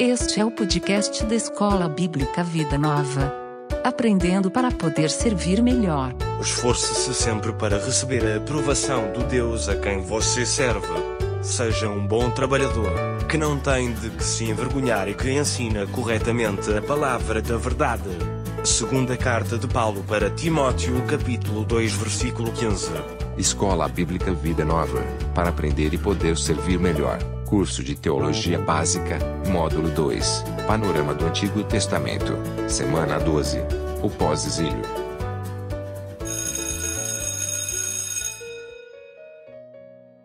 Este é o podcast da Escola Bíblica Vida Nova. Aprendendo para poder servir melhor. Esforce-se sempre para receber a aprovação do Deus a quem você serve. Seja um bom trabalhador, que não tem de que se envergonhar e que ensina corretamente a palavra da verdade. Segunda carta de Paulo para Timóteo, capítulo 2, versículo 15. Escola Bíblica Vida Nova, para aprender e poder servir melhor. Curso de Teologia Básica, Módulo 2, Panorama do Antigo Testamento, Semana 12. O pós-exílio.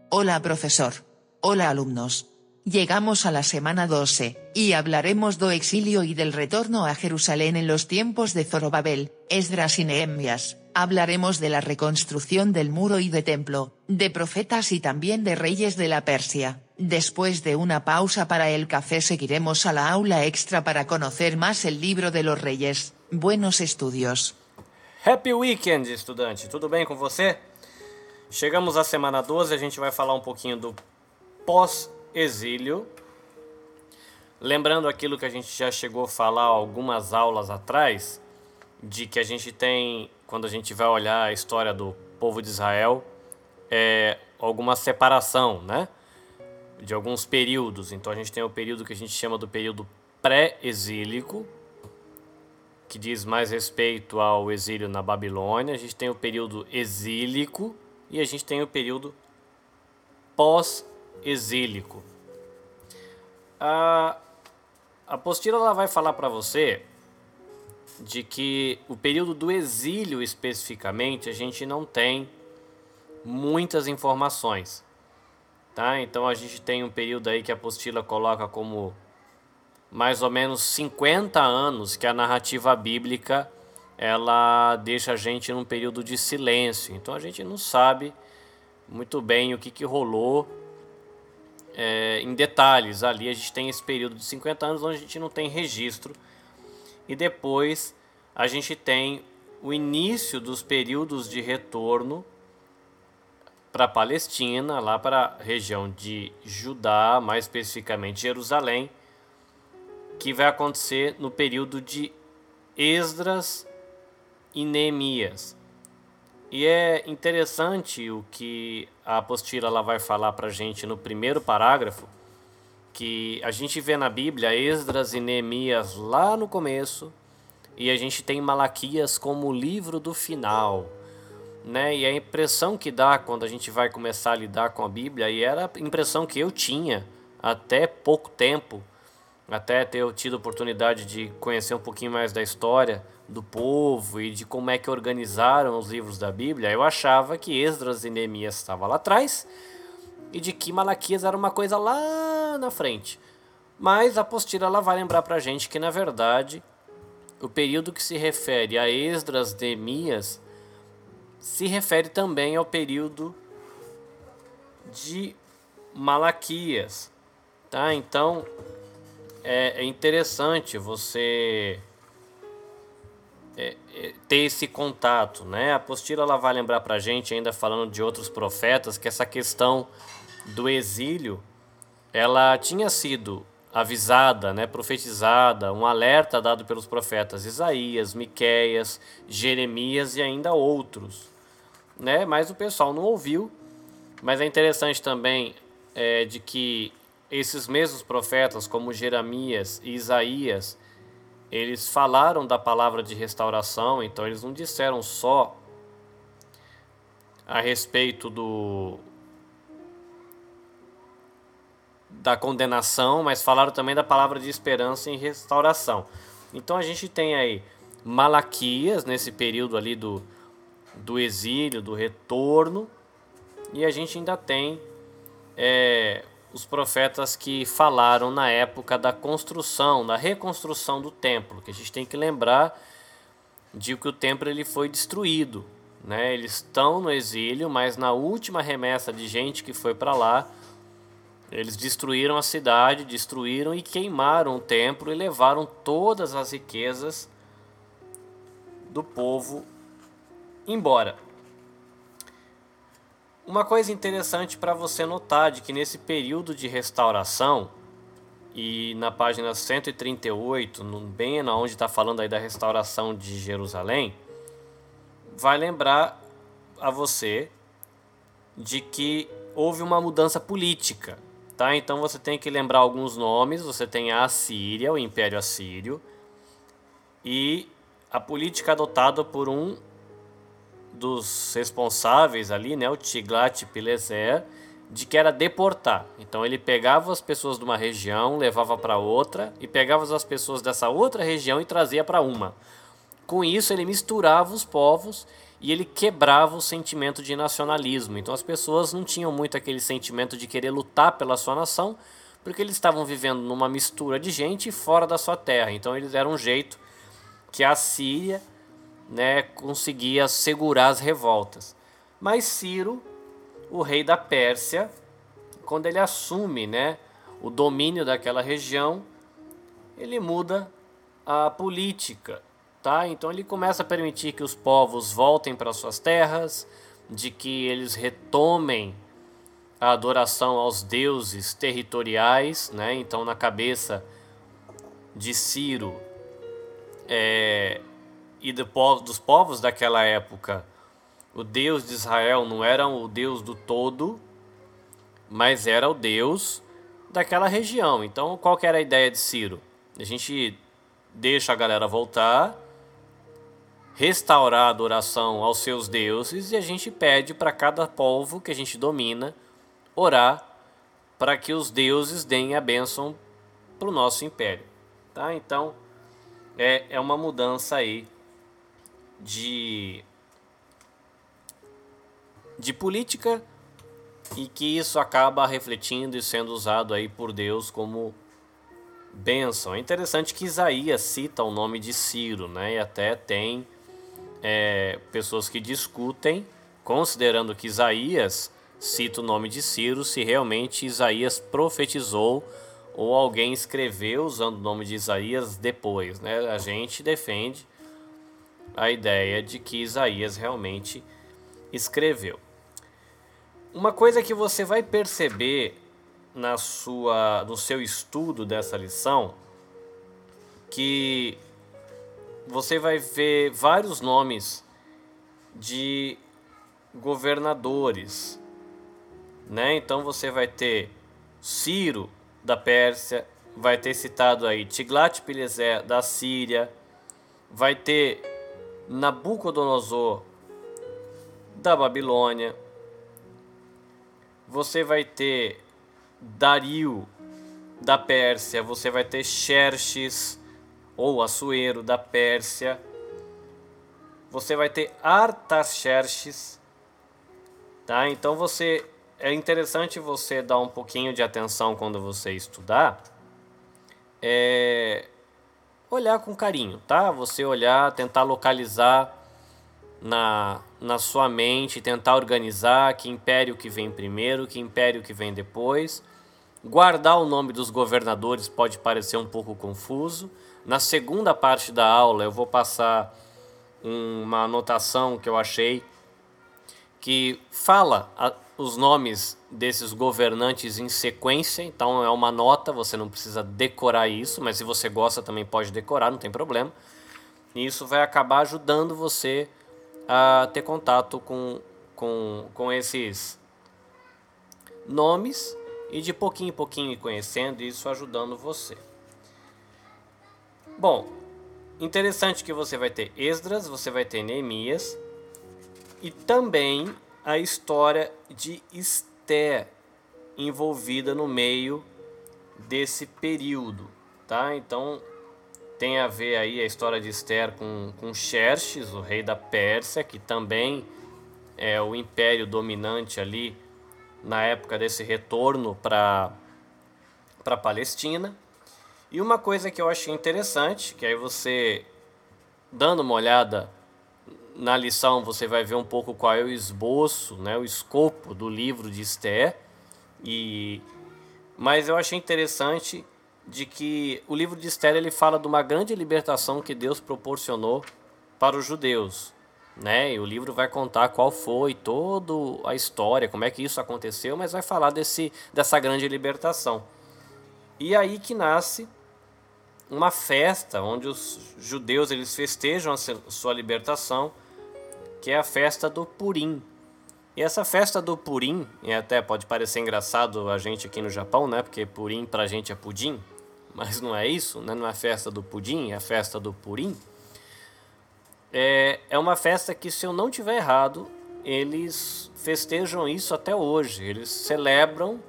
Hola profesor. Hola alumnos. Llegamos a la semana 12, y hablaremos do exilio y del retorno a Jerusalén en los tiempos de Zorobabel, Esdras y Nehemías. Hablaremos de la reconstrucción del muro y de templo, de profetas y también de reyes de la Persia. Después de una pausa para el café seguiremos a la aula extra para conocer más el libro de los reyes. Buenos estudios. Happy Weekend, estudante! Tudo bem com você? Chegamos à semana 12, a gente vai falar um pouquinho do pós-exílio. Lembrando aquilo que a gente já chegou a falar algumas aulas atrás, de que a gente tem, quando a gente vai olhar a história do povo de Israel, é, alguma separação, né? De alguns períodos. Então a gente tem o período que a gente chama do período pré-exílico, que diz mais respeito ao exílio na Babilônia. A gente tem o período exílico e a gente tem o período pós-exílico. A apostila ela vai falar para você de que o período do exílio especificamente a gente não tem muitas informações. Tá? Então a gente tem um período aí que a apostila coloca como mais ou menos 50 anos que a narrativa bíblica ela deixa a gente num período de silêncio. Então a gente não sabe muito bem o que, que rolou é, em detalhes. Ali a gente tem esse período de 50 anos onde a gente não tem registro. E depois a gente tem o início dos períodos de retorno para a Palestina, lá para a região de Judá, mais especificamente Jerusalém, que vai acontecer no período de Esdras e Neemias. E é interessante o que a apostila lá vai falar para a gente no primeiro parágrafo, que a gente vê na Bíblia Esdras e Neemias lá no começo, e a gente tem Malaquias como o livro do final. Né? E a impressão que dá quando a gente vai começar a lidar com a Bíblia, e era a impressão que eu tinha até pouco tempo, até ter tido a oportunidade de conhecer um pouquinho mais da história do povo e de como é que organizaram os livros da Bíblia, eu achava que Esdras e Neemias estavam lá atrás e de que Malaquias era uma coisa lá na frente. Mas a apostila ela vai lembrar para a gente que, na verdade, o período que se refere a Esdras Neemias se refere também ao período de Malaquias. Tá? Então, é, é interessante você é, é, ter esse contato, né? A apostila ela vai lembrar para a gente, ainda falando de outros profetas, que essa questão do exílio, ela tinha sido avisada, né, profetizada, um alerta dado pelos profetas Isaías, Miqueias, Jeremias e ainda outros, né? Mas o pessoal não ouviu. Mas é interessante também é, de que esses mesmos profetas, como Jeremias e Isaías, eles falaram da palavra de restauração, então eles não disseram só a respeito do da condenação, mas falaram também da palavra de esperança e restauração. Então a gente tem aí Malaquias nesse período ali do, do exílio, do retorno, e a gente ainda tem é, os profetas que falaram na época da construção, da reconstrução do templo, que a gente tem que lembrar de que o templo ele foi destruído, né? Eles estão no exílio, mas na última remessa de gente que foi para lá, eles destruíram a cidade, destruíram e queimaram o templo e levaram todas as riquezas do povo embora. Uma coisa interessante para você notar de que nesse período de restauração e na página 138, no, bem onde está falando aí da restauração de Jerusalém, vai lembrar a você de que houve uma mudança política, tá? Então você tem que lembrar alguns nomes. Você tem a Assíria, o Império Assírio, e a política adotada por um dos responsáveis ali, né, o Tiglat-Pileser, de que era deportar. Então ele pegava as pessoas de uma região, levava para outra e pegava as pessoas dessa outra região e trazia para uma. Com isso ele misturava os povos e ele quebrava o sentimento de nacionalismo. Então as pessoas não tinham muito aquele sentimento de querer lutar pela sua nação, porque eles estavam vivendo numa mistura de gente fora da sua terra. Então eles deram um jeito que a Síria né, conseguia segurar as revoltas. Mas Ciro o rei da Pérsia, quando ele assume né, o domínio daquela região, ele muda a política. Tá? Então ele começa a permitir que os povos voltem para suas terras, de que eles retomem a adoração aos deuses territoriais. Né? Então, na cabeça de Ciro é, e do povo, dos povos daquela época, o Deus de Israel não era o Deus do todo, mas era o Deus daquela região. Então, qual que era a ideia de Ciro? A gente deixa a galera voltar, restaurar a adoração aos seus deuses e a gente pede para cada povo que a gente domina orar para que os deuses deem a bênção para o nosso império. Tá? Então, é, é uma mudança aí de de política e que isso acaba refletindo e sendo usado aí por Deus como bênção. É interessante que Isaías cita o nome de Ciro, né? E até tem é, pessoas que discutem, considerando que Isaías cita o nome de Ciro, se realmente Isaías profetizou ou alguém escreveu usando o nome de Isaías depois, né? A gente defende a ideia de que Isaías realmente escreveu. Uma coisa que você vai perceber na sua, no seu estudo dessa lição, que você vai ver vários nomes de governadores, né? Então você vai ter Ciro da Pérsia, vai ter citado aí Tiglat-Pileser da Síria, vai ter Nabucodonosor da Babilônia, você vai ter Dario da Pérsia, você vai ter Xerxes ou Assuero da Pérsia, você vai ter Artaxerxes, tá? Então você é interessante você dar um pouquinho de atenção quando você estudar, é, olhar com carinho, tá? Você olhar, tentar localizar na, na sua mente, tentar organizar que império que vem primeiro, que império que vem depois. Guardar o nome dos governadores pode parecer um pouco confuso. Na segunda parte da aula eu vou passar uma anotação que eu achei que fala os nomes desses governantes em sequência, então é uma nota, você não precisa decorar isso, mas se você gosta também pode decorar, não tem problema. E isso vai acabar ajudando você a ter contato com, com, com esses nomes e de pouquinho em pouquinho conhecendo isso ajudando você. Bom, interessante que você vai ter Esdras, você vai ter Neemias e também a história de Esther envolvida no meio desse período, tá? Então tem a ver aí a história de Esther com, com Xerxes, o rei da Pérsia, que também é o império dominante ali na época desse retorno para a Palestina. E uma coisa que eu achei interessante, que aí você, dando uma olhada na lição, você vai ver um pouco qual é o esboço, né, o escopo do livro de Esther. E, mas eu achei interessante de que o livro de Esther ele fala de uma grande libertação que Deus proporcionou para os judeus, né? E o livro vai contar qual foi toda a história, como é que isso aconteceu, mas vai falar desse dessa grande libertação. E aí que nasce uma festa onde os judeus eles festejam a sua libertação, que é a festa do Purim. E essa festa do Purim, e até pode parecer engraçado a gente aqui no Japão, né? Porque Purim pra gente é pudim, mas não é isso, né? Não é a festa do pudim, é a festa do Purim. É, é uma festa que, se eu não tiver errado, eles festejam isso até hoje. Eles celebram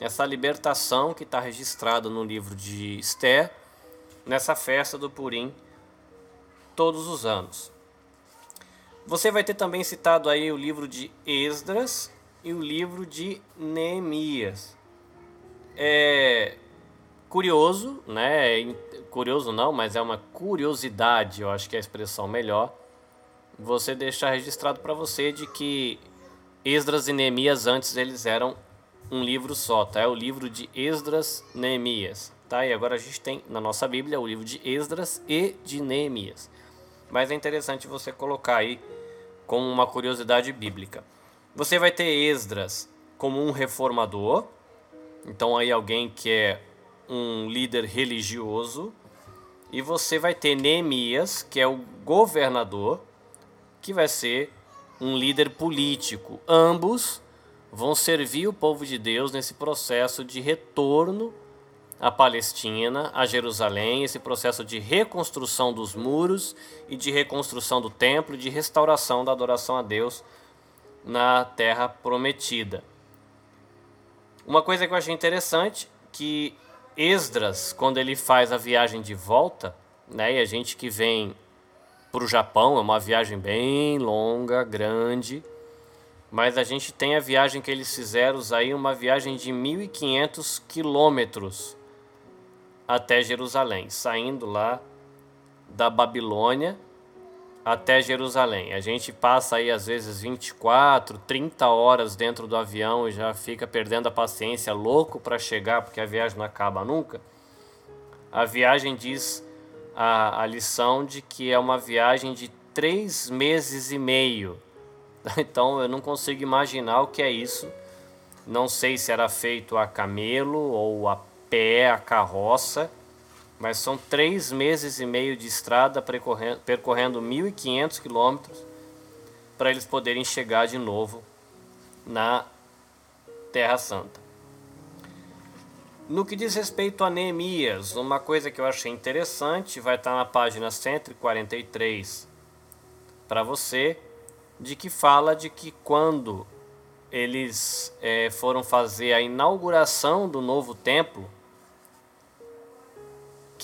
essa libertação que está registrada no livro de Esther, nessa festa do Purim, todos os anos. Você vai ter também citado aí o livro de Esdras e o livro de Neemias. É curioso, né? Curioso não, mas é uma curiosidade, eu acho que é a expressão melhor. Você deixar registrado para você de que Esdras e Neemias antes eles eram um livro só, tá? É o livro de Esdras, Neemias, tá? E agora a gente tem na nossa Bíblia o livro de Esdras e de Neemias. Mas é interessante você colocar aí como uma curiosidade bíblica. Você vai ter Esdras como um reformador, então aí alguém que é um líder religioso, e você vai ter Neemias, que é o governador, que vai ser um líder político. Ambos vão servir o povo de Deus nesse processo de retorno a Palestina, a Jerusalém, esse processo de reconstrução dos muros e de reconstrução do templo, de restauração da adoração a Deus na terra prometida. Uma coisa que eu achei interessante que Esdras, quando ele faz a viagem de volta, né, e a gente que vem para o Japão, é uma viagem bem longa, grande, mas a gente tem a viagem que eles fizeram aí, uma viagem de 1.500 quilômetros até Jerusalém, saindo lá da Babilônia até Jerusalém. A gente passa aí às vezes 24, 30 horas dentro do avião e já fica perdendo a paciência, louco para chegar, porque a viagem não acaba nunca. A viagem diz a, a lição de que é uma viagem de três meses e meio. Então eu não consigo imaginar o que é isso. Não sei se era feito a camelo ou a pé, a carroça, mas são três meses e meio de estrada percorrendo, percorrendo 1.500 quilômetros para eles poderem chegar de novo na Terra Santa. No que diz respeito a Neemias, uma coisa que eu achei interessante vai estar na página 143 para você, de que fala de que quando eles é, foram fazer a inauguração do novo templo,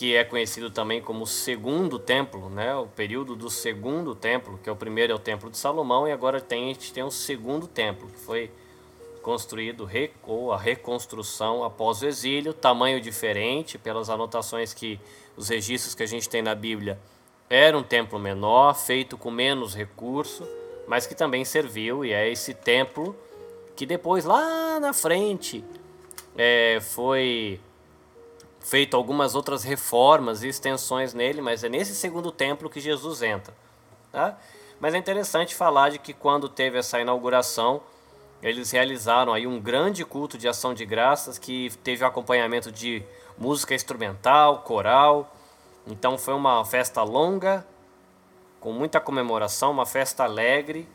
que é conhecido também como segundo templo, né? o período do segundo templo, que é o primeiro é o templo de Salomão, e agora tem, a gente tem o segundo templo, que foi construído ou a reconstrução após o exílio, tamanho diferente, pelas anotações que os registros que a gente tem na Bíblia, era um templo menor, feito com menos recurso, mas que também serviu, e é esse templo que depois lá na frente é, foi feito algumas outras reformas e extensões nele, mas é nesse segundo templo que Jesus entra. Tá? Mas é interessante falar de que quando teve essa inauguração, eles realizaram aí um grande culto de ação de graças que teve acompanhamento de música instrumental, coral. Então foi uma festa longa, com muita comemoração, uma festa alegre,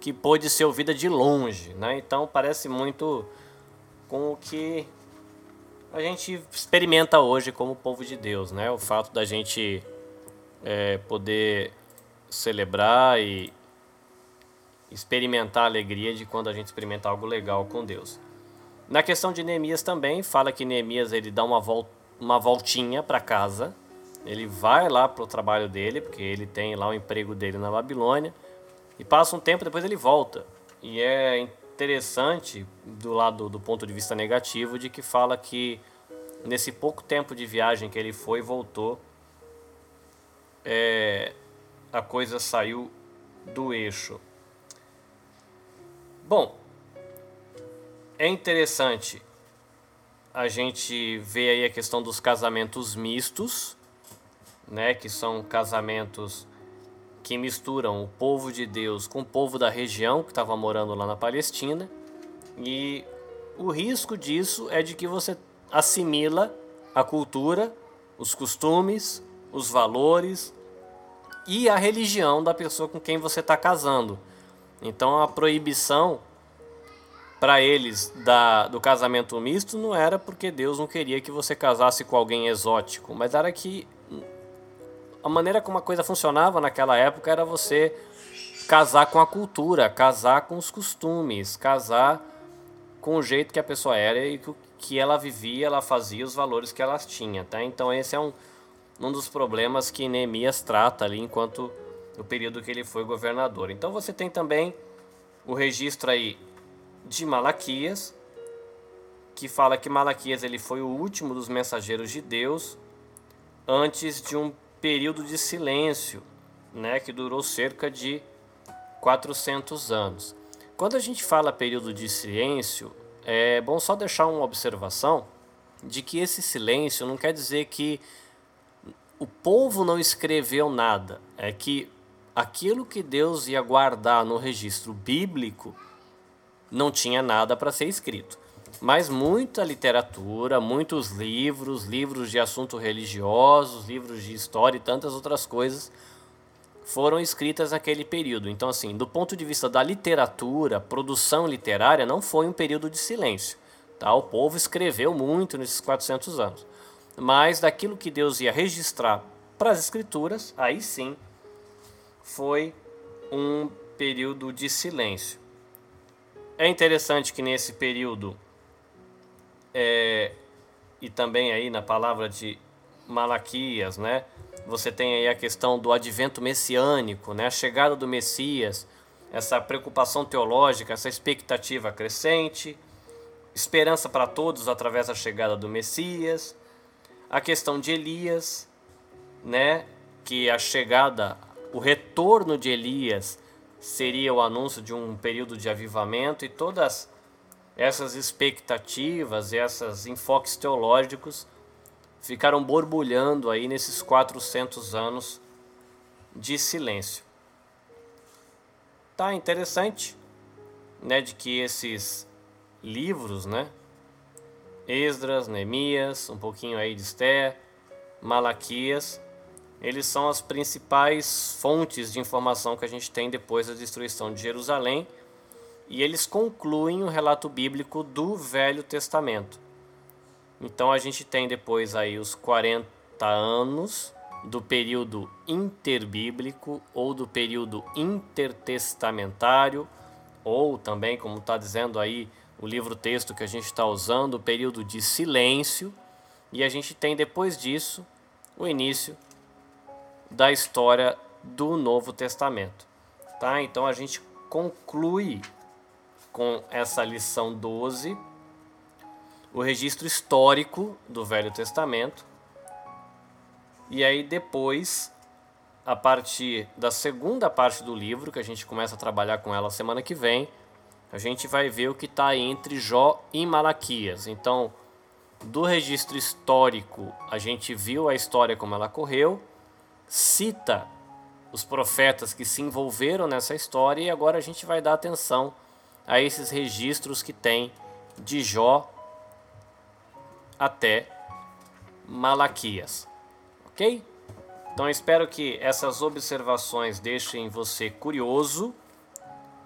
que pôde ser ouvida de longe. Né? Então parece muito com o que a gente experimenta hoje como povo de Deus, né? O fato da gente é, poder celebrar e experimentar a alegria de quando a gente experimenta algo legal com Deus. Na questão de Neemias também, fala que Neemias ele dá uma, vol uma voltinha para casa, ele vai lá para o trabalho dele, porque ele tem lá o emprego dele na Babilônia, e passa um tempo, depois ele volta. E é interessante do lado do ponto de vista negativo de que fala que nesse pouco tempo de viagem que ele foi e voltou, é, a coisa saiu do eixo. Bom, é interessante a gente ver aí a questão dos casamentos mistos, né, que são casamentos que misturam o povo de Deus com o povo da região que estava morando lá na Palestina. E o risco disso é de que você assimila a cultura, os costumes, os valores e a religião da pessoa com quem você está casando. Então a proibição para eles da, do casamento misto não era porque Deus não queria que você casasse com alguém exótico, mas era que a maneira como a coisa funcionava naquela época era você casar com a cultura, casar com os costumes, casar com o jeito que a pessoa era e que ela vivia, ela fazia, os valores que ela tinha, tá? Então esse é um, um dos problemas que Neemias trata ali enquanto o período que ele foi governador. Então você tem também o registro aí de Malaquias, que fala que Malaquias ele foi o último dos mensageiros de Deus antes de um período de silêncio, né, que durou cerca de 400 anos. Quando a gente fala período de silêncio, é bom só deixar uma observação de que esse silêncio não quer dizer que o povo não escreveu nada, é que aquilo que Deus ia guardar no registro bíblico não tinha nada para ser escrito. Mas muita literatura, muitos livros, livros de assuntos religiosos, livros de história e tantas outras coisas foram escritas naquele período. Então, assim, do ponto de vista da literatura, produção literária, não foi um período de silêncio. Tá? O povo escreveu muito nesses 400 anos. Mas daquilo que Deus ia registrar para as escrituras, aí sim foi um período de silêncio. É interessante que nesse período, é, e também aí na palavra de Malaquias, né? Você tem aí a questão do advento messiânico, né? a chegada do Messias, essa preocupação teológica, essa expectativa crescente, esperança para todos através da chegada do Messias, a questão de Elias, né? que a chegada, o retorno de Elias seria o anúncio de um período de avivamento e todas essas expectativas esses enfoques teológicos ficaram borbulhando aí nesses 400 anos de silêncio. Tá interessante, né, de que esses livros, né, Esdras, Neemias, um pouquinho aí de Esther, Malaquias, eles são as principais fontes de informação que a gente tem depois da destruição de Jerusalém, e eles concluem o relato bíblico do Velho Testamento. Então a gente tem depois aí os 40 anos do período interbíblico ou do período intertestamentário, ou também, como está dizendo aí o livro-texto que a gente está usando, o período de silêncio, e a gente tem depois disso o início da história do Novo Testamento. Tá? Então a gente conclui com essa lição 12 o registro histórico do Velho Testamento. E aí depois, a partir da segunda parte do livro, que a gente começa a trabalhar com ela semana que vem, a gente vai ver o que está entre Jó e Malaquias. Então, do registro histórico, a gente viu a história como ela correu, cita os profetas que se envolveram nessa história e agora a gente vai dar atenção a esses registros que tem de Jó até Malaquias. Ok? Então espero que essas observações deixem você curioso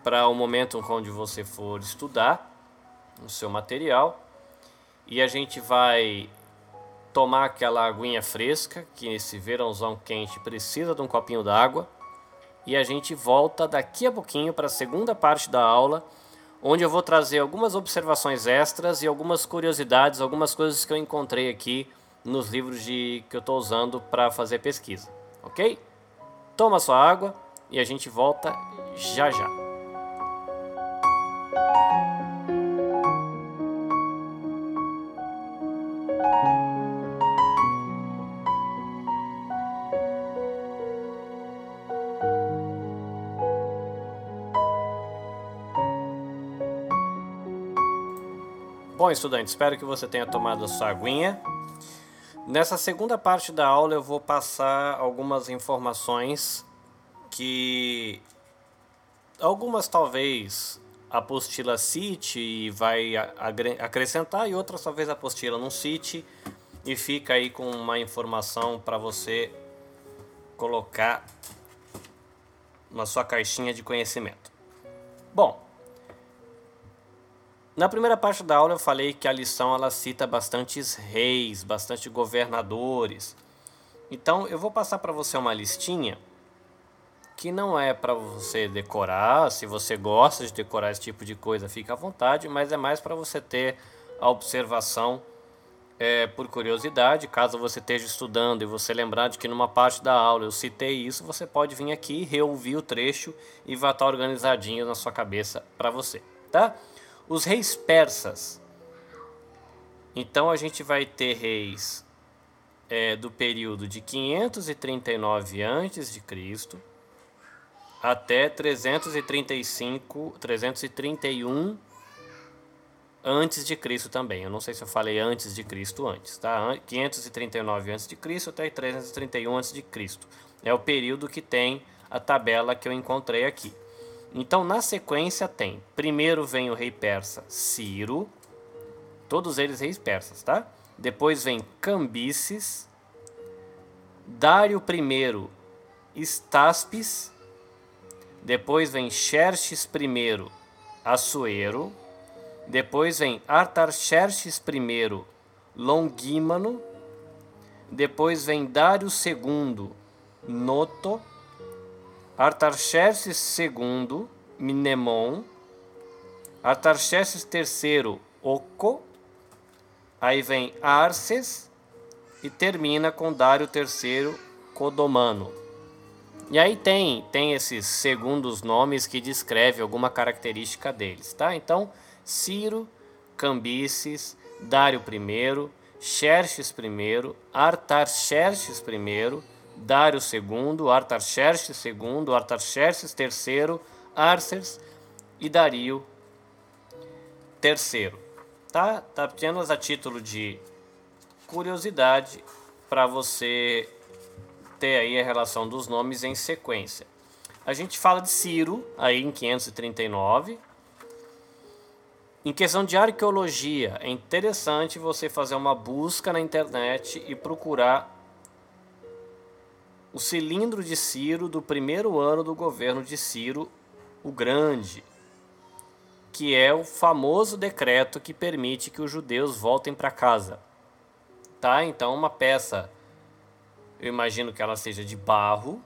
para o momento onde você for estudar o seu material. E a gente vai tomar aquela aguinha fresca, que esse verãozão quente precisa de um copinho d'água. E a gente volta daqui a pouquinho para a segunda parte da aula onde eu vou trazer algumas observações extras e algumas curiosidades, algumas coisas que eu encontrei aqui nos livros de, que eu estou usando para fazer pesquisa, ok? Toma sua água e a gente volta já já. Bom, estudante, espero que você tenha tomado a sua aguinha. Nessa segunda parte da aula eu vou passar algumas informações que algumas talvez apostila cite e vai acrescentar e outra só vez apostila não cite e fica aí com uma informação para você colocar na sua caixinha de conhecimento. Bom, na primeira parte da aula eu falei que a lição ela cita bastantes reis, bastante governadores. Então eu vou passar para você uma listinha que não é para você decorar, se você gosta de decorar esse tipo de coisa, fica à vontade, mas é mais para você ter a observação é, por curiosidade. Caso você esteja estudando e você lembrar de que numa parte da aula eu citei isso, você pode vir aqui, reouvir o trecho e vai estar organizadinho na sua cabeça para você, tá? Os reis persas. Então a gente vai ter reis é, do período de 539 a.C até 335, 331 antes de Cristo também. Eu não sei se eu falei antes de Cristo antes, tá? 539 antes de Cristo até 331 antes de Cristo. É o período que tem a tabela que eu encontrei aqui. Então, na sequência tem, primeiro vem o rei persa Ciro, todos eles reis persas, tá? Depois vem Cambises, Dário I, Estaspes, depois vem Xerxes I Assuero, depois vem Artaxerxes I Longímano, depois vem Dário II Noto, Artaxerxes II Minemon, Artaxerxes III Oco, aí vem Arces e termina com Dário III Codomano. E aí tem, tem esses segundos nomes que descrevem alguma característica deles, tá? Então, Ciro, Cambises, Dário I, Xerxes I, Artaxerxes I, Dário II, Artaxerxes II, Artaxerxes III, Arces e Dario III. Tá? Tá apenas a título de curiosidade para você ter aí a relação dos nomes em sequência. A gente fala de Ciro, aí em 539. Em questão de arqueologia, é interessante você fazer uma busca na internet e procurar o cilindro de Ciro do primeiro ano do governo de Ciro o Grande, que é o famoso decreto que permite que os judeus voltem para casa. Tá? Então, uma peça eu imagino que ela seja de barro,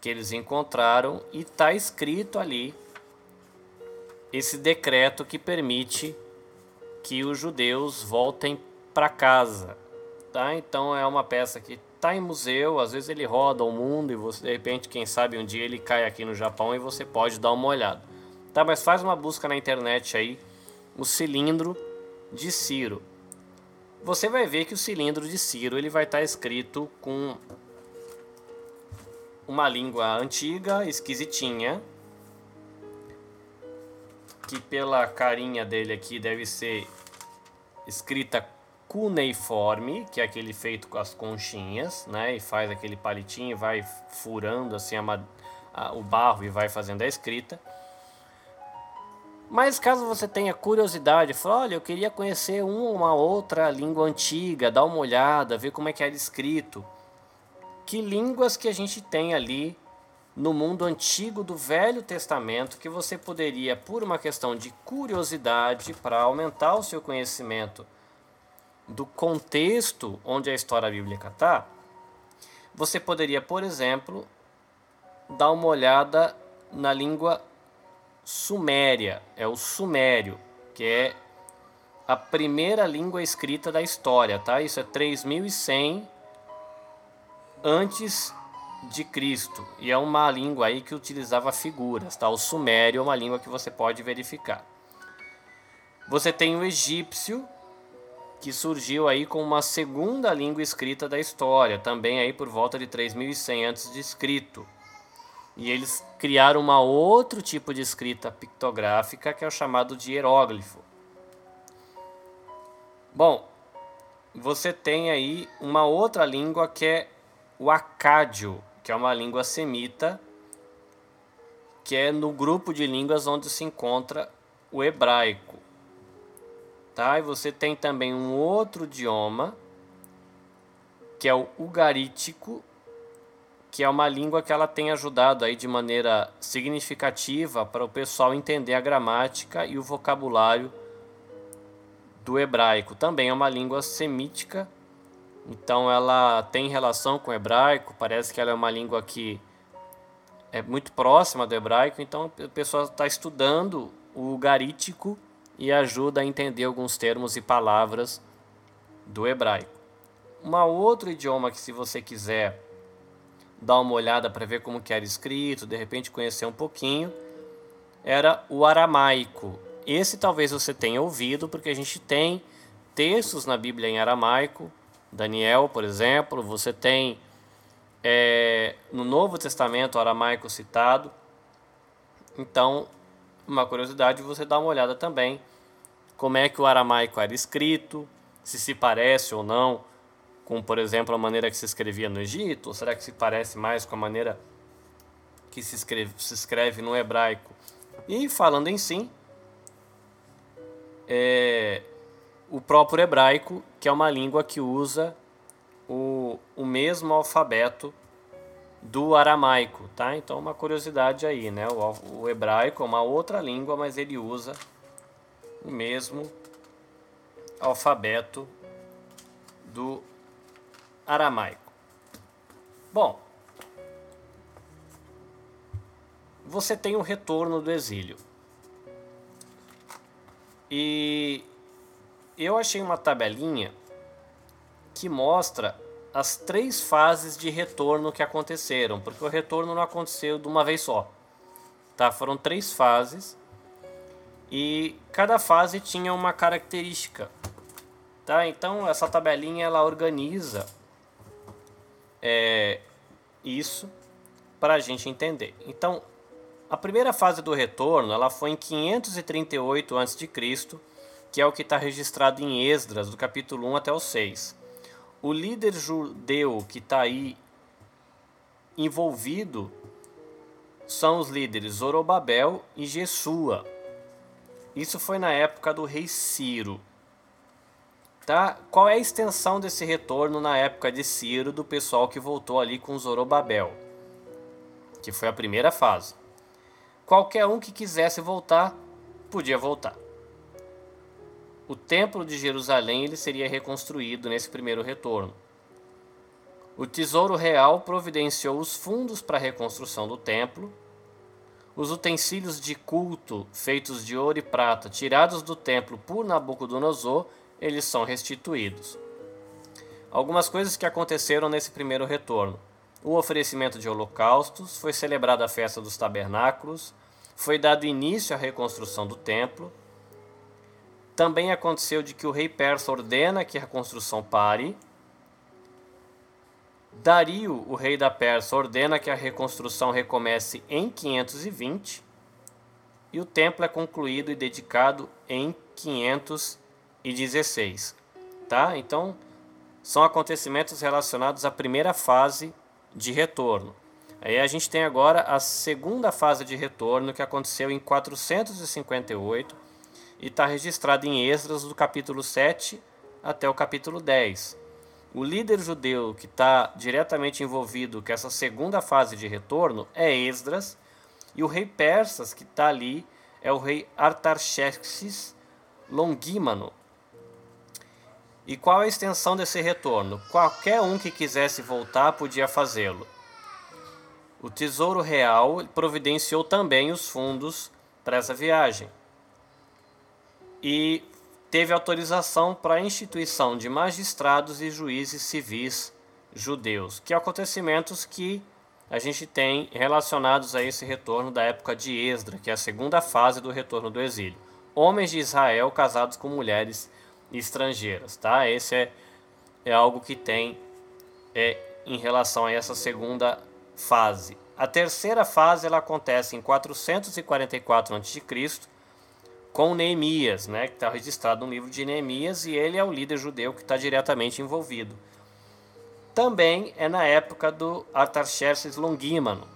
que eles encontraram e está escrito ali esse decreto que permite que os judeus voltem para casa, tá? Então é uma peça que está em museu, às vezes ele roda o mundo e você de repente, quem sabe um dia ele cai aqui no Japão e você pode dar uma olhada. Tá, mas faz uma busca na internet aí, o cilindro de Ciro você vai ver que o cilindro de Ciro ele vai estar tá escrito com uma língua antiga, esquisitinha, que pela carinha dele aqui deve ser escrita cuneiforme, que é aquele feito com as conchinhas, né? E faz aquele palitinho, vai furando assim a, a, o barro e vai fazendo a escrita. Mas caso você tenha curiosidade, fala, olha, eu queria conhecer uma outra língua antiga, dar uma olhada, ver como é que era escrito. Que línguas que a gente tem ali no mundo antigo do Velho Testamento que você poderia, por uma questão de curiosidade, para aumentar o seu conhecimento do contexto onde a história bíblica está, você poderia, por exemplo, dar uma olhada na língua Suméria, é o Sumério, que é a primeira língua escrita da história, tá? Isso é 3100 antes de Cristo, e é uma língua aí que utilizava figuras, tá? O Sumério é uma língua que você pode verificar. Você tem o egípcio, que surgiu aí com uma segunda língua escrita da história, também aí por volta de 3100 antes de Cristo. E eles criaram uma outro tipo de escrita pictográfica que é o chamado de hieróglifo. Bom, você tem aí uma outra língua que é o acádio, que é uma língua semita que é no grupo de línguas onde se encontra o hebraico. Tá? E você tem também um outro idioma, que é o ugarítico, que é uma língua que ela tem ajudado aí de maneira significativa para o pessoal entender a gramática e o vocabulário do hebraico. Também é uma língua semítica, então ela tem relação com o hebraico, parece que ela é uma língua que é muito próxima do hebraico, então a pessoa está estudando o garítico e ajuda a entender alguns termos e palavras do hebraico. Um outro idioma que se você quiser dar uma olhada para ver como que era escrito, de repente conhecer um pouquinho, era o aramaico. Esse talvez você tenha ouvido, porque a gente tem textos na Bíblia em aramaico, Daniel, por exemplo, você tem é, no Novo Testamento aramaico citado. Então, uma curiosidade, você dá uma olhada também como é que o aramaico era escrito, se se parece ou não com, por exemplo, a maneira que se escrevia no Egito, ou será que se parece mais com a maneira que se escreve, se escreve no hebraico? E falando em si, é, o próprio hebraico, que é uma língua que usa o, o mesmo alfabeto do aramaico, tá? Então, uma curiosidade aí, né? O, o hebraico é uma outra língua, mas ele usa o mesmo alfabeto do aramaico. Bom, você tem o retorno do exílio. E eu achei uma tabelinha que mostra as três fases de retorno que aconteceram, porque o retorno não aconteceu de uma vez só. Tá? Foram três fases e cada fase tinha uma característica. Tá? Então essa tabelinha ela organiza é, isso para a gente entender. Então, a primeira fase do retorno ela foi em 538 a.C., que é o que está registrado em Esdras, do capítulo 1 até o 6. O líder judeu que está aí envolvido são os líderes Zorobabel e Jesua. Isso foi na época do rei Ciro. Tá? Qual é a extensão desse retorno na época de Ciro do pessoal que voltou ali com Zorobabel? Que foi a primeira fase. Qualquer um que quisesse voltar, podia voltar. O templo de Jerusalém ele seria reconstruído nesse primeiro retorno. O Tesouro Real providenciou os fundos para a reconstrução do templo. Os utensílios de culto feitos de ouro e prata, tirados do templo por Nabucodonosor, eles são restituídos. Algumas coisas que aconteceram nesse primeiro retorno. O oferecimento de holocaustos, foi celebrada a festa dos tabernáculos, foi dado início à reconstrução do templo. Também aconteceu de que o rei persa ordena que a construção pare. Dario, o rei da Pérsia, ordena que a reconstrução recomece em 520 e o templo é concluído e dedicado em 500 e 16. Tá? Então, são acontecimentos relacionados à primeira fase de retorno. Aí a gente tem agora a segunda fase de retorno que aconteceu em 458 e está registrado em Esdras do capítulo 7 até o capítulo 10. O líder judeu que está diretamente envolvido com essa segunda fase de retorno é Esdras, e o rei persas que está ali é o rei Artaxerxes Longímano, e qual a extensão desse retorno? Qualquer um que quisesse voltar podia fazê-lo. O Tesouro Real providenciou também os fundos para essa viagem. E teve autorização para a instituição de magistrados e juízes civis judeus, que acontecimentos que a gente tem relacionados a esse retorno da época de Esdra, que é a segunda fase do retorno do exílio. Homens de Israel casados com mulheres estrangeiras, tá? Esse é, é algo que tem é, em relação a essa segunda fase. A terceira fase ela acontece em 444 a.C., com Neemias, né, que está registrado no livro de Neemias, e ele é o líder judeu que está diretamente envolvido. Também é na época do Artaxerxes Longímano.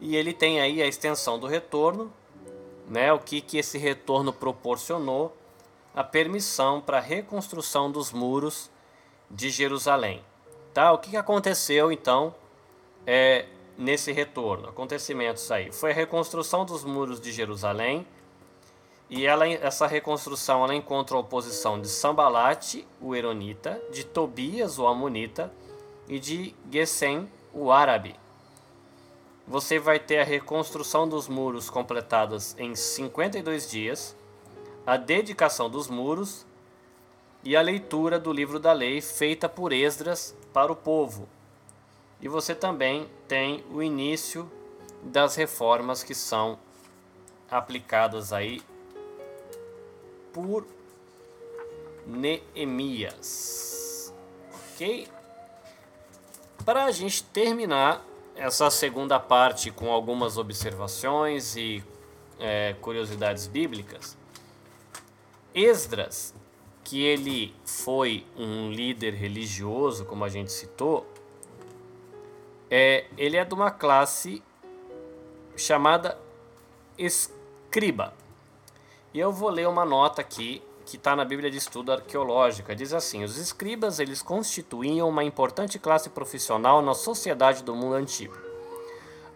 E ele tem aí a extensão do retorno, né? O que, que esse retorno proporcionou? A permissão para a reconstrução dos muros de Jerusalém. Tá? O que, que aconteceu então é, nesse retorno? Acontecimentos aí. Foi a reconstrução dos muros de Jerusalém. E ela, essa reconstrução ela encontra a oposição de Sambalate, o Eronita, de Tobias, o Amonita, e de Gesem, o Árabe. Você vai ter a reconstrução dos muros completadas em 52 dias, a dedicação dos muros e a leitura do livro da lei feita por Esdras para o povo. E você também tem o início das reformas que são aplicadas aí por Neemias. Ok? Para a gente terminar essa segunda parte com algumas observações e é, curiosidades bíblicas, Esdras, que ele foi um líder religioso, como a gente citou, é, ele é de uma classe chamada escriba. E eu vou ler uma nota aqui que está na Bíblia de Estudo Arqueológica. Diz assim: os escribas eles constituíam uma importante classe profissional na sociedade do mundo antigo.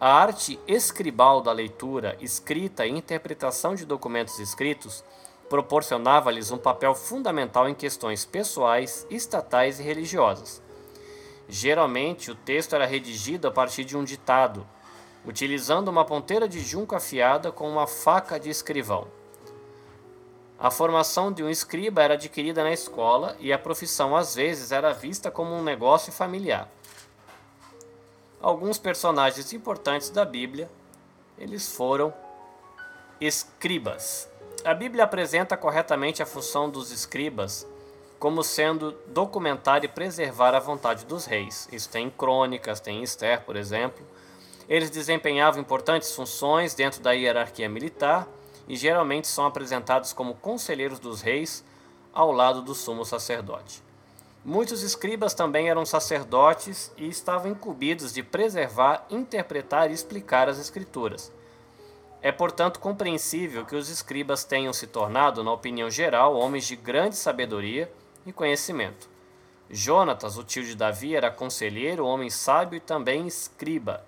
A arte escribal da leitura, escrita e interpretação de documentos escritos proporcionava-lhes um papel fundamental em questões pessoais, estatais e religiosas. Geralmente, o texto era redigido a partir de um ditado, utilizando uma ponteira de junco afiada com uma faca de escrivão. A formação de um escriba era adquirida na escola e a profissão às vezes era vista como um negócio familiar. Alguns personagens importantes da Bíblia, eles foram escribas. A Bíblia apresenta corretamente a função dos escribas como sendo documentar e preservar a vontade dos reis. Isso tem em Crônicas, tem em Esther, por exemplo. Eles desempenhavam importantes funções dentro da hierarquia militar e geralmente são apresentados como conselheiros dos reis ao lado do sumo sacerdote. Muitos escribas também eram sacerdotes e estavam incumbidos de preservar, interpretar e explicar as escrituras. É, portanto, compreensível que os escribas tenham se tornado, na opinião geral, homens de grande sabedoria e conhecimento. Jonatas, o tio de Davi, era conselheiro, homem sábio e também escriba.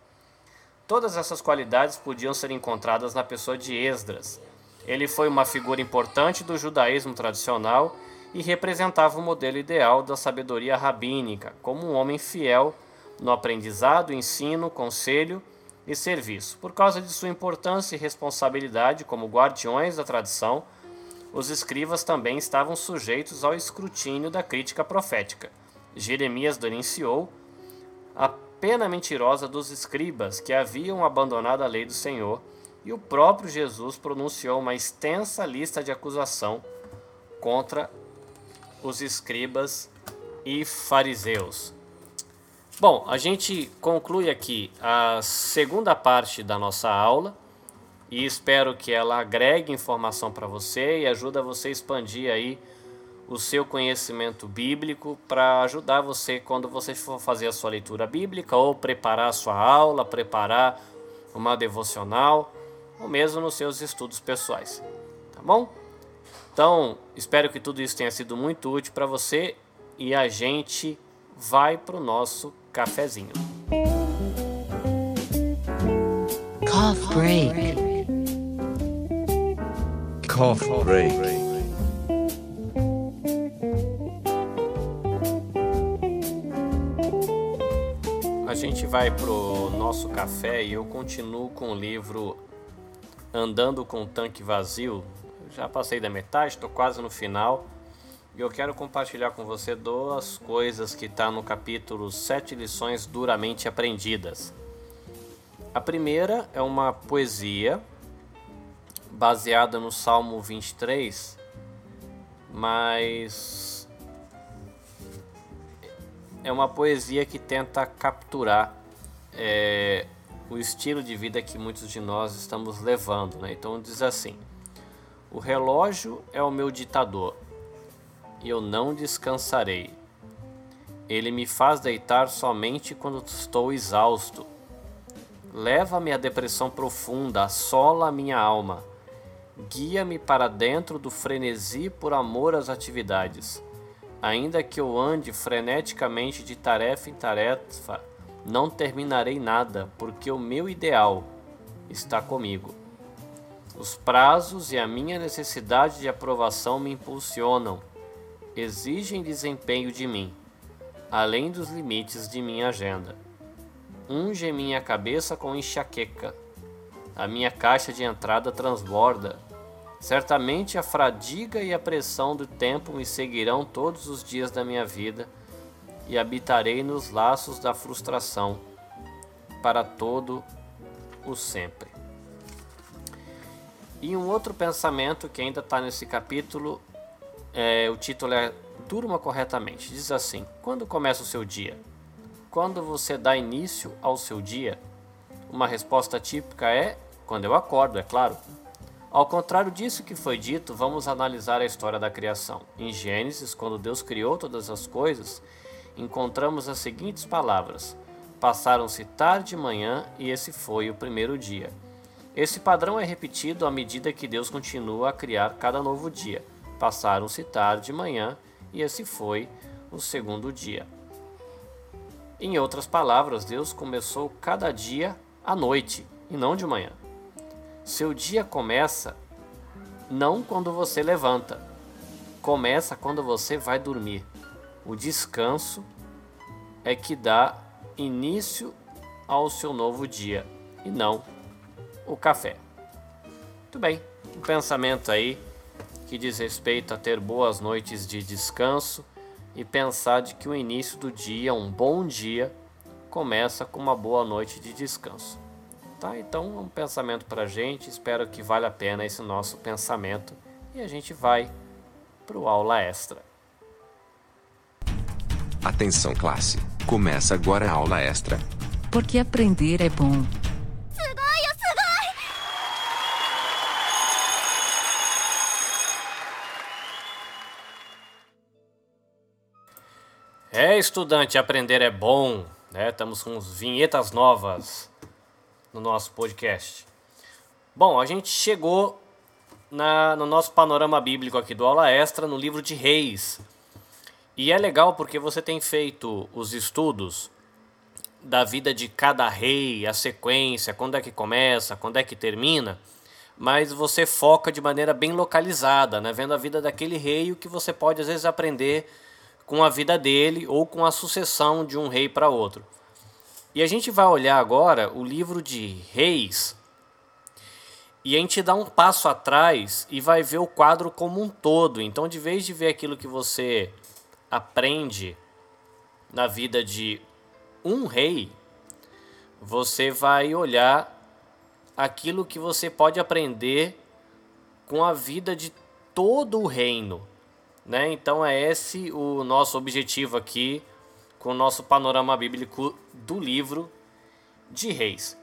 Todas essas qualidades podiam ser encontradas na pessoa de Esdras. Ele foi uma figura importante do judaísmo tradicional e representava o modelo ideal da sabedoria rabínica, como um homem fiel no aprendizado, ensino, conselho e serviço. Por causa de sua importância e responsabilidade como guardiões da tradição, os escribas também estavam sujeitos ao escrutínio da crítica profética. Jeremias denunciou a pena mentirosa dos escribas que haviam abandonado a lei do Senhor, e o próprio Jesus pronunciou uma extensa lista de acusação contra os escribas e fariseus. Bom, a gente conclui aqui a segunda parte da nossa aula e espero que ela agregue informação para você e ajude você a expandir aí o seu conhecimento bíblico para ajudar você quando você for fazer a sua leitura bíblica ou preparar a sua aula, preparar uma devocional ou mesmo nos seus estudos pessoais. Tá bom? Então, espero que tudo isso tenha sido muito útil para você e a gente vai para o nosso cafezinho. Cough break. Cough break. Gente vai pro nosso café e eu continuo com o livro Andando com o Tanque Vazio. Já passei da metade, estou quase no final. E eu quero compartilhar com você duas coisas que está no capítulo Sete Lições Duramente Aprendidas. A primeira é uma poesia baseada no Salmo 23, mas é uma poesia que tenta capturar é, o estilo de vida que muitos de nós estamos levando. Né? Então diz assim: O relógio é o meu ditador e eu não descansarei. Ele me faz deitar somente quando estou exausto. leva-me à depressão profunda, assola a minha alma. Guia-me para dentro do frenesi por amor às atividades. Ainda que eu ande freneticamente de tarefa em tarefa, não terminarei nada, porque o meu ideal está comigo. Os prazos e a minha necessidade de aprovação me impulsionam, exigem desempenho de mim, além dos limites de minha agenda. Unge minha cabeça com enxaqueca. A minha caixa de entrada transborda. Certamente a fradiga e a pressão do tempo me seguirão todos os dias da minha vida e habitarei nos laços da frustração para todo o sempre. E um outro pensamento que ainda está nesse capítulo, é, o título é Durma corretamente. Diz assim: Quando começa o seu dia? Quando você dá início ao seu dia? Uma resposta típica é quando eu acordo, é claro. Ao contrário disso que foi dito, vamos analisar a história da criação. Em Gênesis, quando Deus criou todas as coisas, encontramos as seguintes palavras: Passaram-se tarde e manhã, e esse foi o primeiro dia. Esse padrão é repetido à medida que Deus continua a criar cada novo dia. Passaram-se tarde e manhã, e esse foi o segundo dia. Em outras palavras, Deus começou cada dia à noite e não de manhã. Seu dia começa não quando você levanta, começa quando você vai dormir. O descanso é que dá início ao seu novo dia e não o café. Muito bem, um pensamento aí que diz respeito a ter boas noites de descanso e pensar de que o início do dia, um bom dia, começa com uma boa noite de descanso. Tá? Então, um pensamento para a gente, espero que valha a pena esse nosso pensamento e a gente vai para o aula extra. Atenção classe, começa agora a aula extra. Porque aprender é bom. É, estudante, aprender é bom. Né? Estamos com vinhetas novas no nosso podcast. Bom, a gente chegou na, no nosso panorama bíblico aqui do aula extra no livro de Reis. E é legal porque você tem feito os estudos da vida de cada rei, a sequência, quando é que começa, quando é que termina, mas você foca de maneira bem localizada, né? vendo a vida daquele rei, o que você pode às vezes aprender com a vida dele ou com a sucessão de um rei para outro. E a gente vai olhar agora o livro de Reis e a gente dá um passo atrás e vai ver o quadro como um todo. Então, de vez de ver aquilo que você aprende na vida de um rei, você vai olhar aquilo que você pode aprender com a vida de todo o reino. Né? Então é esse o nosso objetivo aqui com o nosso panorama bíblico do livro de Reis.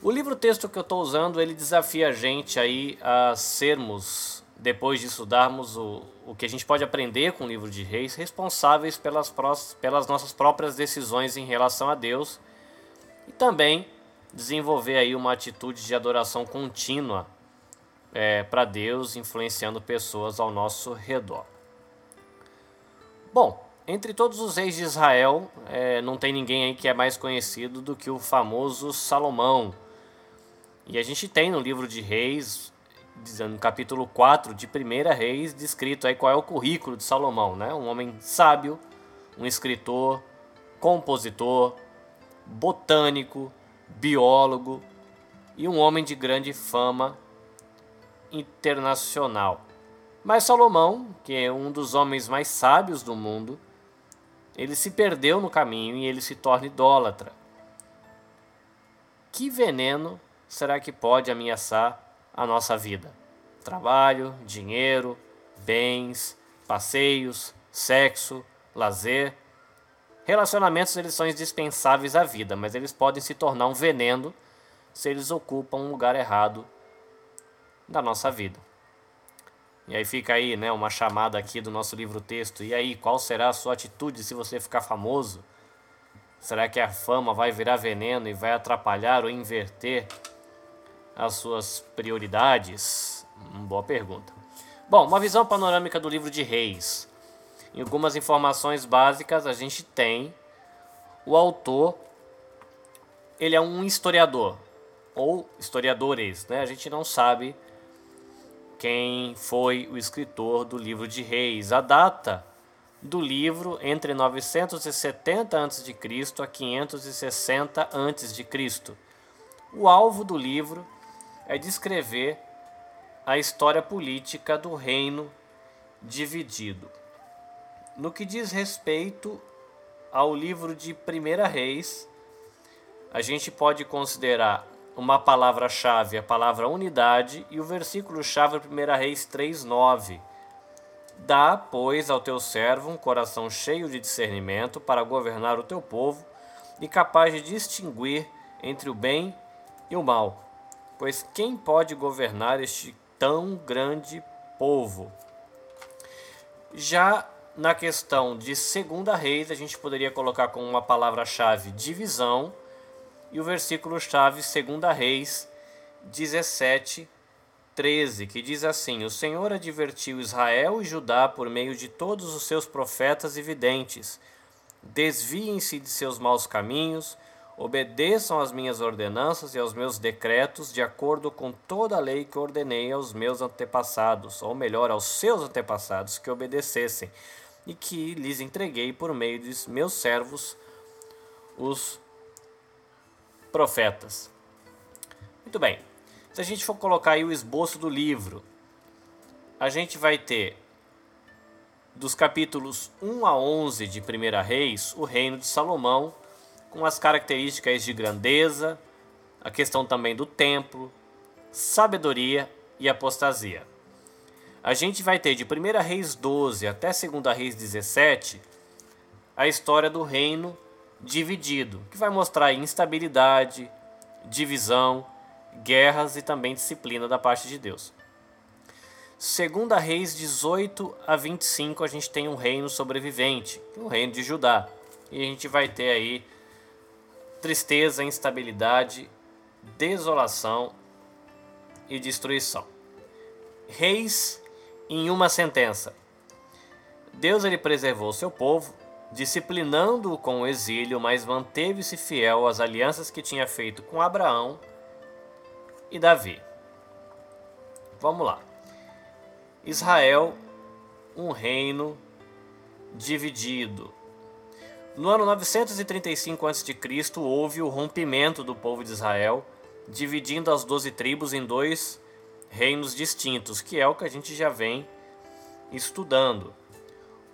O livro texto que eu estou usando ele desafia a gente aí a sermos, depois de estudarmos o, o que a gente pode aprender com o livro de Reis, responsáveis pelas, pelas nossas próprias decisões em relação a Deus e também desenvolver aí uma atitude de adoração contínua é, para Deus, influenciando pessoas ao nosso redor. Bom, entre todos os reis de Israel, é, não tem ninguém aí que é mais conhecido do que o famoso Salomão. E a gente tem no livro de Reis, no capítulo 4 de 1 Reis, descrito aí qual é o currículo de Salomão, né? Um homem sábio, um escritor, compositor, botânico, biólogo e um homem de grande fama internacional. Mas Salomão, que é um dos homens mais sábios do mundo, ele se perdeu no caminho e ele se torna idólatra. Que veneno será que pode ameaçar a nossa vida? Trabalho, dinheiro, bens, passeios, sexo, lazer. Relacionamentos eles são indispensáveis à vida, mas eles podem se tornar um veneno se eles ocupam um lugar errado da nossa vida. E aí fica aí, né, uma chamada aqui do nosso livro texto. E aí, qual será a sua atitude se você ficar famoso? Será que a fama vai virar veneno e vai atrapalhar ou inverter as suas prioridades? Hum, boa pergunta. Bom, uma visão panorâmica do livro de Reis. Em algumas informações básicas, a gente tem o autor, ele é um historiador, ou historiadores, né? A gente não sabe quem foi o escritor do livro de Reis. A data do livro entre 970 a.C. a 560 a.C. O alvo do livro é descrever a história política do reino dividido. No que diz respeito ao livro de Primeira Reis, a gente pode considerar uma palavra-chave, a palavra unidade, e o versículo-chave, 1 Reis 3,9 Dá, pois, ao teu servo um coração cheio de discernimento para governar o teu povo e capaz de distinguir entre o bem e o mal. Pois quem pode governar este tão grande povo? Já na questão de segunda reis, a gente poderia colocar como uma palavra-chave divisão e o versículo-chave segunda reis 17, 13, que diz assim: O Senhor advertiu Israel e Judá por meio de todos os seus profetas e videntes. Desviem-se de seus maus caminhos, obedeçam às minhas ordenanças e aos meus decretos, de acordo com toda a lei que ordenei aos meus antepassados, ou melhor, aos seus antepassados, que obedecessem, e que lhes entreguei por meio de meus servos, os profetas. Muito bem. Se a gente for colocar aí o esboço do livro, a gente vai ter dos capítulos 1 a 11 de Primeira Reis, o reino de Salomão, com as características de grandeza, a questão também do templo, sabedoria e apostasia. A gente vai ter de 1 Reis 12 até 2 Reis 17 a história do reino dividido, que vai mostrar instabilidade, divisão guerras e também disciplina da parte de Deus. Segunda Reis 18 a 25, a gente tem um reino sobrevivente, o reino de Judá. E a gente vai ter aí tristeza, instabilidade, desolação e destruição. Reis em uma sentença. Deus ele preservou seu povo, disciplinando-o com o exílio, mas manteve-se fiel às alianças que tinha feito com Abraão, e Davi. Vamos lá. Israel, um reino dividido. No ano 935 a.C., houve o rompimento do povo de Israel, dividindo as doze tribos em dois reinos distintos, que é o que a gente já vem estudando.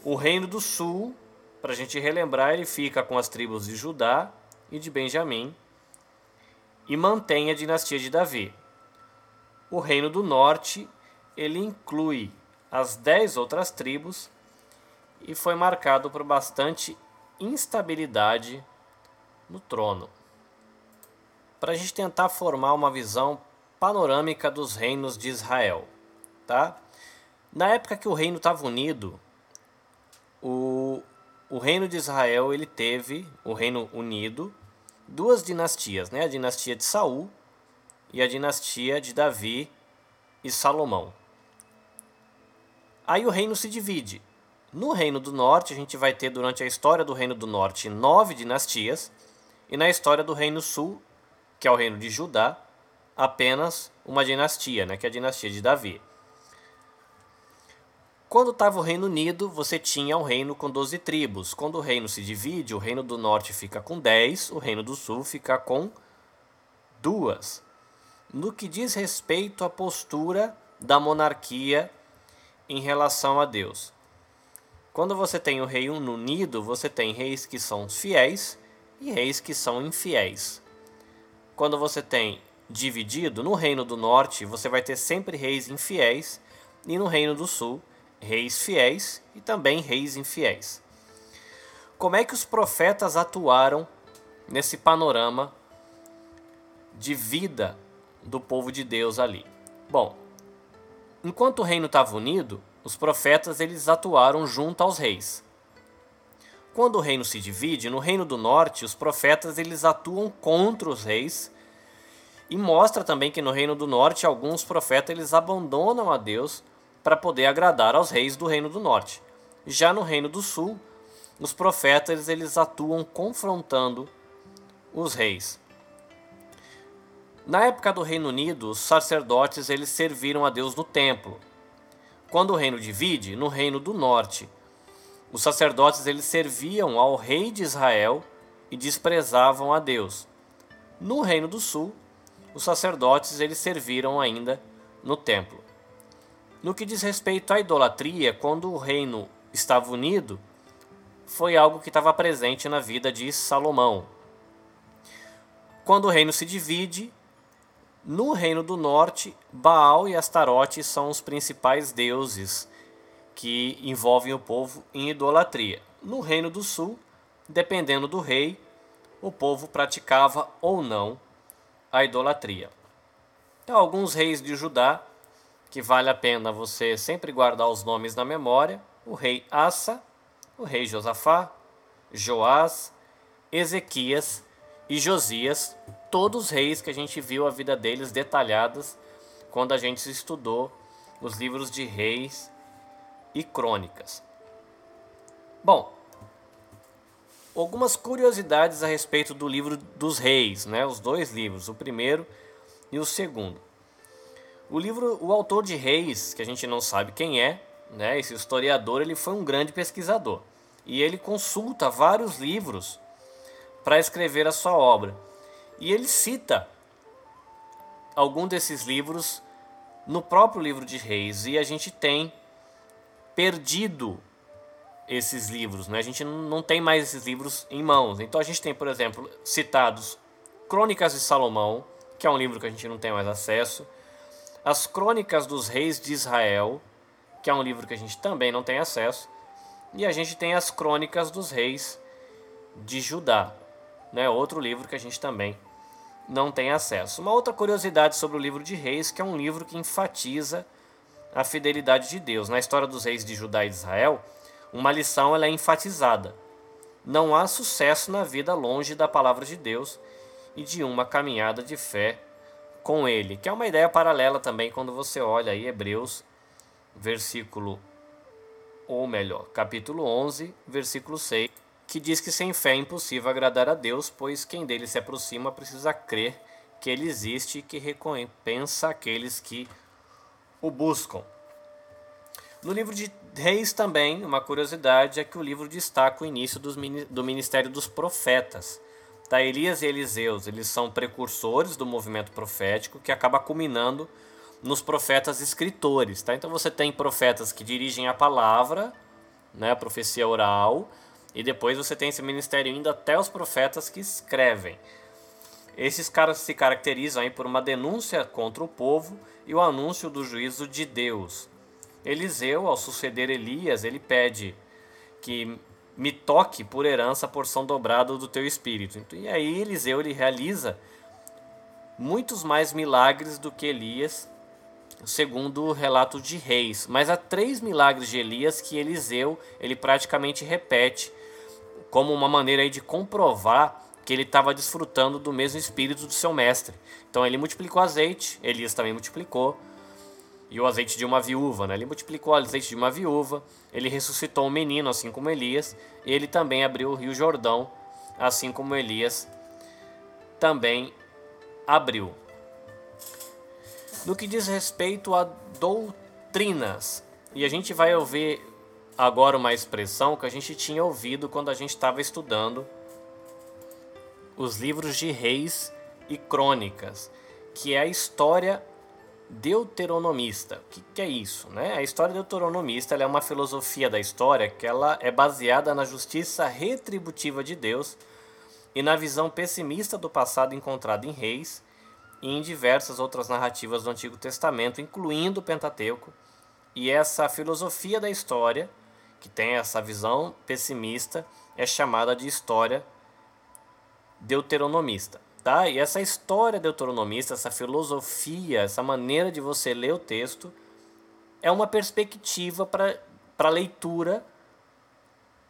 O reino do sul, para a gente relembrar, ele fica com as tribos de Judá e de Benjamim, e mantém a dinastia de Davi. O reino do norte, ele inclui as dez outras tribos e foi marcado por bastante instabilidade no trono. Para a gente tentar formar uma visão panorâmica dos reinos de Israel, tá? Na época que o reino estava unido, o, o reino de Israel ele teve o reino unido duas dinastias, né? A dinastia de Saul e a dinastia de Davi e Salomão. Aí o reino se divide. No reino do norte, a gente vai ter durante a história do reino do norte nove dinastias, e na história do reino sul, que é o reino de Judá, apenas uma dinastia, né, que é a dinastia de Davi. Quando estava o Reino Unido, você tinha um reino com 12 tribos. Quando o reino se divide, o reino do norte fica com 10, o reino do sul fica com duas. No que diz respeito à postura da monarquia em relação a Deus. Quando você tem o rei unido, você tem reis que são fiéis e reis que são infiéis. Quando você tem dividido, no reino do norte, você vai ter sempre reis infiéis e no reino do sul, reis fiéis e também reis infiéis. Como é que os profetas atuaram nesse panorama de vida do povo de Deus ali? Bom, enquanto o reino estava unido, os profetas eles atuaram junto aos reis. Quando o reino se divide, no reino do norte, os profetas eles atuam contra os reis e mostra também que no reino do norte alguns profetas eles abandonam a Deus para poder agradar aos reis do reino do norte. Já no reino do sul, os profetas eles atuam confrontando os reis. Na época do Reino Unido, os sacerdotes eles serviram a Deus no templo. Quando o reino divide, no reino do norte, os sacerdotes eles serviam ao rei de Israel e desprezavam a Deus. No reino do sul, os sacerdotes eles serviram ainda no templo. No que diz respeito à idolatria, quando o reino estava unido, foi algo que estava presente na vida de Salomão. Quando o reino se divide, no reino do norte, Baal e Astarote são os principais deuses que envolvem o povo em idolatria. No Reino do Sul, dependendo do rei, o povo praticava ou não a idolatria. Então, alguns reis de Judá, que vale a pena você sempre guardar os nomes na memória: o rei Asa, o rei Josafá, Joás, Ezequias e Josias, todos reis que a gente viu a vida deles detalhadas quando a gente estudou os livros de reis e crônicas. Bom, algumas curiosidades a respeito do livro dos reis, né? Os dois livros, o primeiro e o segundo. O livro, o autor de Reis, que a gente não sabe quem é, né? Esse historiador, ele foi um grande pesquisador e ele consulta vários livros para escrever a sua obra. E ele cita algum desses livros no próprio livro de Reis e a gente tem perdido esses livros, né? A gente não tem mais esses livros em mãos. Então a gente tem, por exemplo, citados Crônicas de Salomão, que é um livro que a gente não tem mais acesso, as Crônicas dos Reis de Israel, que é um livro que a gente também não tem acesso, e a gente tem as Crônicas dos Reis de Judá, né? Outro livro que a gente também não tem acesso. Uma outra curiosidade sobre o livro de Reis, que é um livro que enfatiza a fidelidade de Deus. Na história dos reis de Judá e de Israel, uma lição ela é enfatizada. Não há sucesso na vida longe da palavra de Deus e de uma caminhada de fé com ele, que é uma ideia paralela também quando você olha aí Hebreus, versículo ou melhor, capítulo 11, versículo 6, que diz que sem fé é impossível agradar a Deus, pois quem dele se aproxima precisa crer que ele existe e que recompensa aqueles que o buscam. No livro de Reis também, uma curiosidade é que o livro destaca o início do ministério dos profetas. Tá, Elias e Eliseus, eles são precursores do movimento profético que acaba culminando nos profetas escritores. Tá? Então você tem profetas que dirigem a palavra, né, a profecia oral, e depois você tem esse ministério indo até os profetas que escrevem. Esses caras se caracterizam aí por uma denúncia contra o povo e o anúncio do juízo de Deus. Eliseu, ao suceder Elias, ele pede que me toque por herança a porção dobrada do teu espírito. E aí Eliseu ele realiza muitos mais milagres do que Elias, segundo o relato de Reis. Mas há três milagres de Elias que Eliseu ele praticamente repete como uma maneira aí de comprovar que ele estava desfrutando do mesmo espírito do seu mestre. Então ele multiplicou azeite, Elias também multiplicou, e o azeite de uma viúva, né? Ele multiplicou o azeite de uma viúva, ele ressuscitou um menino, assim como Elias, e ele também abriu o rio Jordão, assim como Elias também abriu. No que diz respeito a doutrinas, e a gente vai ouvir agora uma expressão que a gente tinha ouvido quando a gente estava estudando os livros de reis e crônicas, que é a história deuteronomista. O que, que, é isso? Né? A história deuteronomista é uma filosofia da história que ela é baseada na justiça retributiva de Deus e na visão pessimista do passado encontrada em reis e em diversas outras narrativas do Antigo Testamento, incluindo o Pentateuco. E essa filosofia da história, que tem essa visão pessimista, é chamada de história deuteronomista. Tá? E essa história deuteronomista, essa filosofia, essa maneira de você ler o texto, é uma perspectiva para a leitura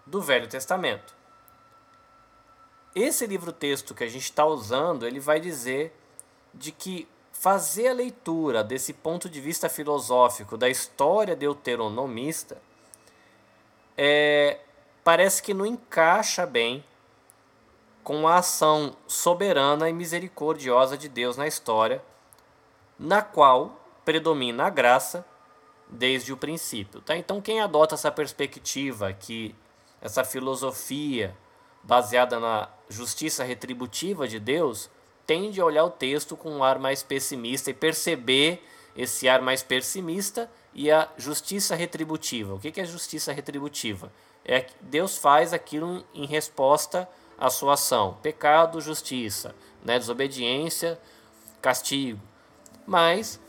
do Velho Testamento. Esse livro-texto que a gente está usando, ele vai dizer de que fazer a leitura desse ponto de vista filosófico da história deuteronomista é, parece que não encaixa bem com a ação soberana e misericordiosa de Deus na história, na qual predomina a graça desde o princípio. Tá? Então, quem adota essa perspectiva, que essa filosofia baseada na justiça retributiva de Deus, tende a olhar o texto com um ar mais pessimista e perceber esse ar mais pessimista e a justiça retributiva. O que é justiça retributiva? É que Deus faz aquilo em resposta à sua ação. Pecado, justiça. Né? Desobediência, castigo. Mas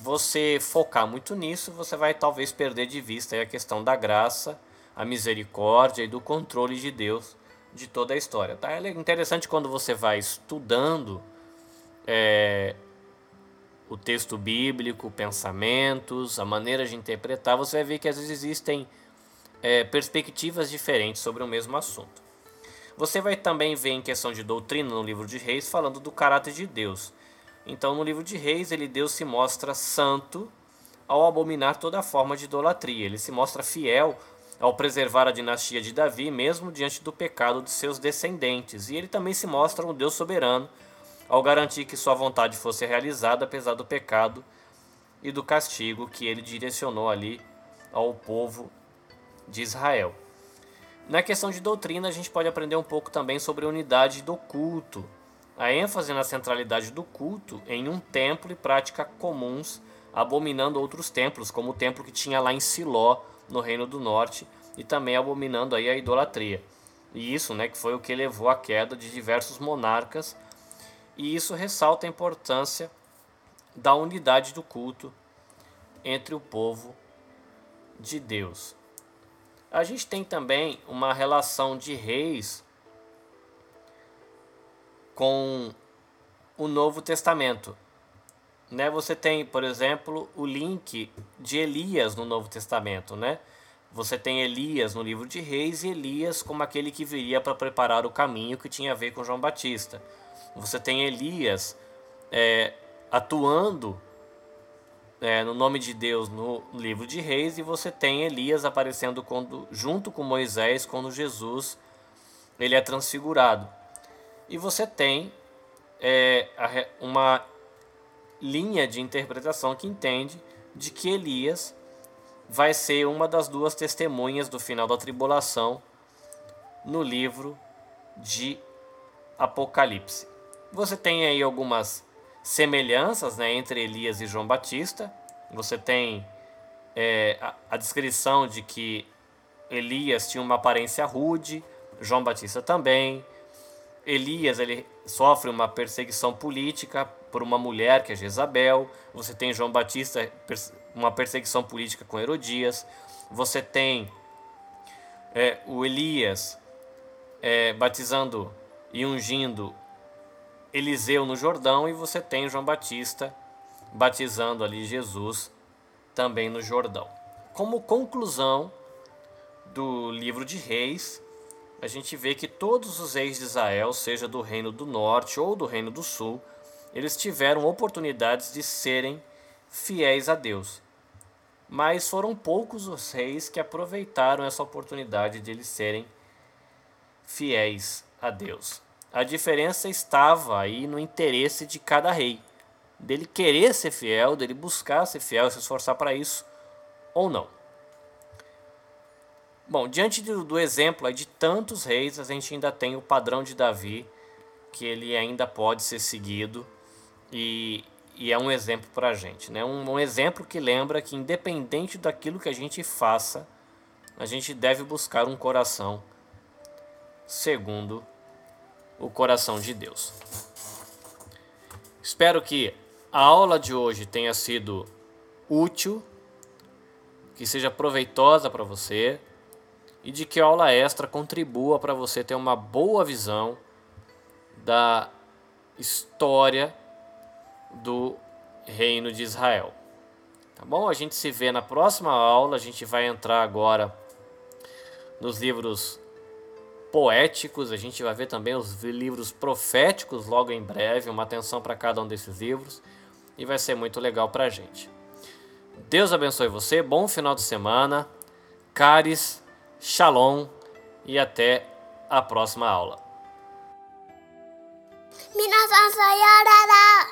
você focar muito nisso, você vai talvez perder de vista a questão da graça, a misericórdia e do controle de Deus de toda a história. Tá? É interessante quando você vai estudando é, o texto bíblico, pensamentos, a maneira de interpretar, você vai ver que às vezes existem é, perspectivas diferentes sobre o mesmo assunto. Você vai também ver em questão de doutrina no livro de Reis falando do caráter de Deus. Então, no livro de Reis, ele Deus se mostra santo ao abominar toda forma de idolatria. Ele se mostra fiel ao preservar a dinastia de Davi, mesmo diante do pecado de seus descendentes. E ele também se mostra um Deus soberano ao garantir que sua vontade fosse realizada apesar do pecado e do castigo que ele direcionou ali ao povo de Israel. Na questão de doutrina, a gente pode aprender um pouco também sobre a unidade do culto, a ênfase na centralidade do culto em um templo e prática comuns, abominando outros templos, como o templo que tinha lá em Siló, no Reino do Norte, e também abominando aí a idolatria. E isso, né, que foi o que levou à queda de diversos monarcas, e isso ressalta a importância da unidade do culto entre o povo de Deus. A gente tem também uma relação de reis com o Novo Testamento. Né? Você tem, por exemplo, o link de Elias no Novo Testamento. Né? Você tem Elias no livro de Reis e Elias como aquele que viria para preparar o caminho que tinha a ver com João Batista. Você tem Elias é, atuando é, no nome de Deus no livro de Reis e você tem Elias aparecendo quando, junto com Moisés quando Jesus ele é transfigurado. E você tem é, uma linha de interpretação que entende de que Elias vai ser uma das duas testemunhas do final da tribulação no livro de Apocalipse. Você tem aí algumas semelhanças né, entre Elias e João Batista. Você tem é, a, a descrição de que Elias tinha uma aparência rude, João Batista também. Elias ele sofre uma perseguição política por uma mulher que é Jezabel. Você tem João Batista uma perseguição política com Herodias. Você tem é, o Elias é, batizando e ungindo Eliseu no Jordão e você tem João Batista batizando ali Jesus também no Jordão. Como conclusão do livro de Reis, a gente vê que todos os reis de Israel, seja do reino do norte ou do reino do sul, eles tiveram oportunidades de serem fiéis a Deus. Mas foram poucos os reis que aproveitaram essa oportunidade de eles serem fiéis a Deus. A diferença estava aí no interesse de cada rei, dele querer ser fiel, dele buscar ser fiel, se esforçar para isso ou não. Bom, diante do, do exemplo de tantos reis, a gente ainda tem o padrão de Davi, que ele ainda pode ser seguido e, e é um exemplo para a gente. Né? Um, um exemplo que lembra que, independente daquilo que a gente faça, a gente deve buscar um coração segundo o coração de Deus. Espero que a aula de hoje tenha sido útil, que seja proveitosa para você e de que a aula extra contribua para você ter uma boa visão da história do reino de Israel. Tá bom? A gente se vê na próxima aula. A gente vai entrar agora nos livros poéticos, a gente vai ver também os livros proféticos logo em breve, uma atenção para cada um desses livros e vai ser muito legal para a gente. Deus abençoe você, bom final de semana, caris, shalom e até a próxima aula. Minasan sayonara,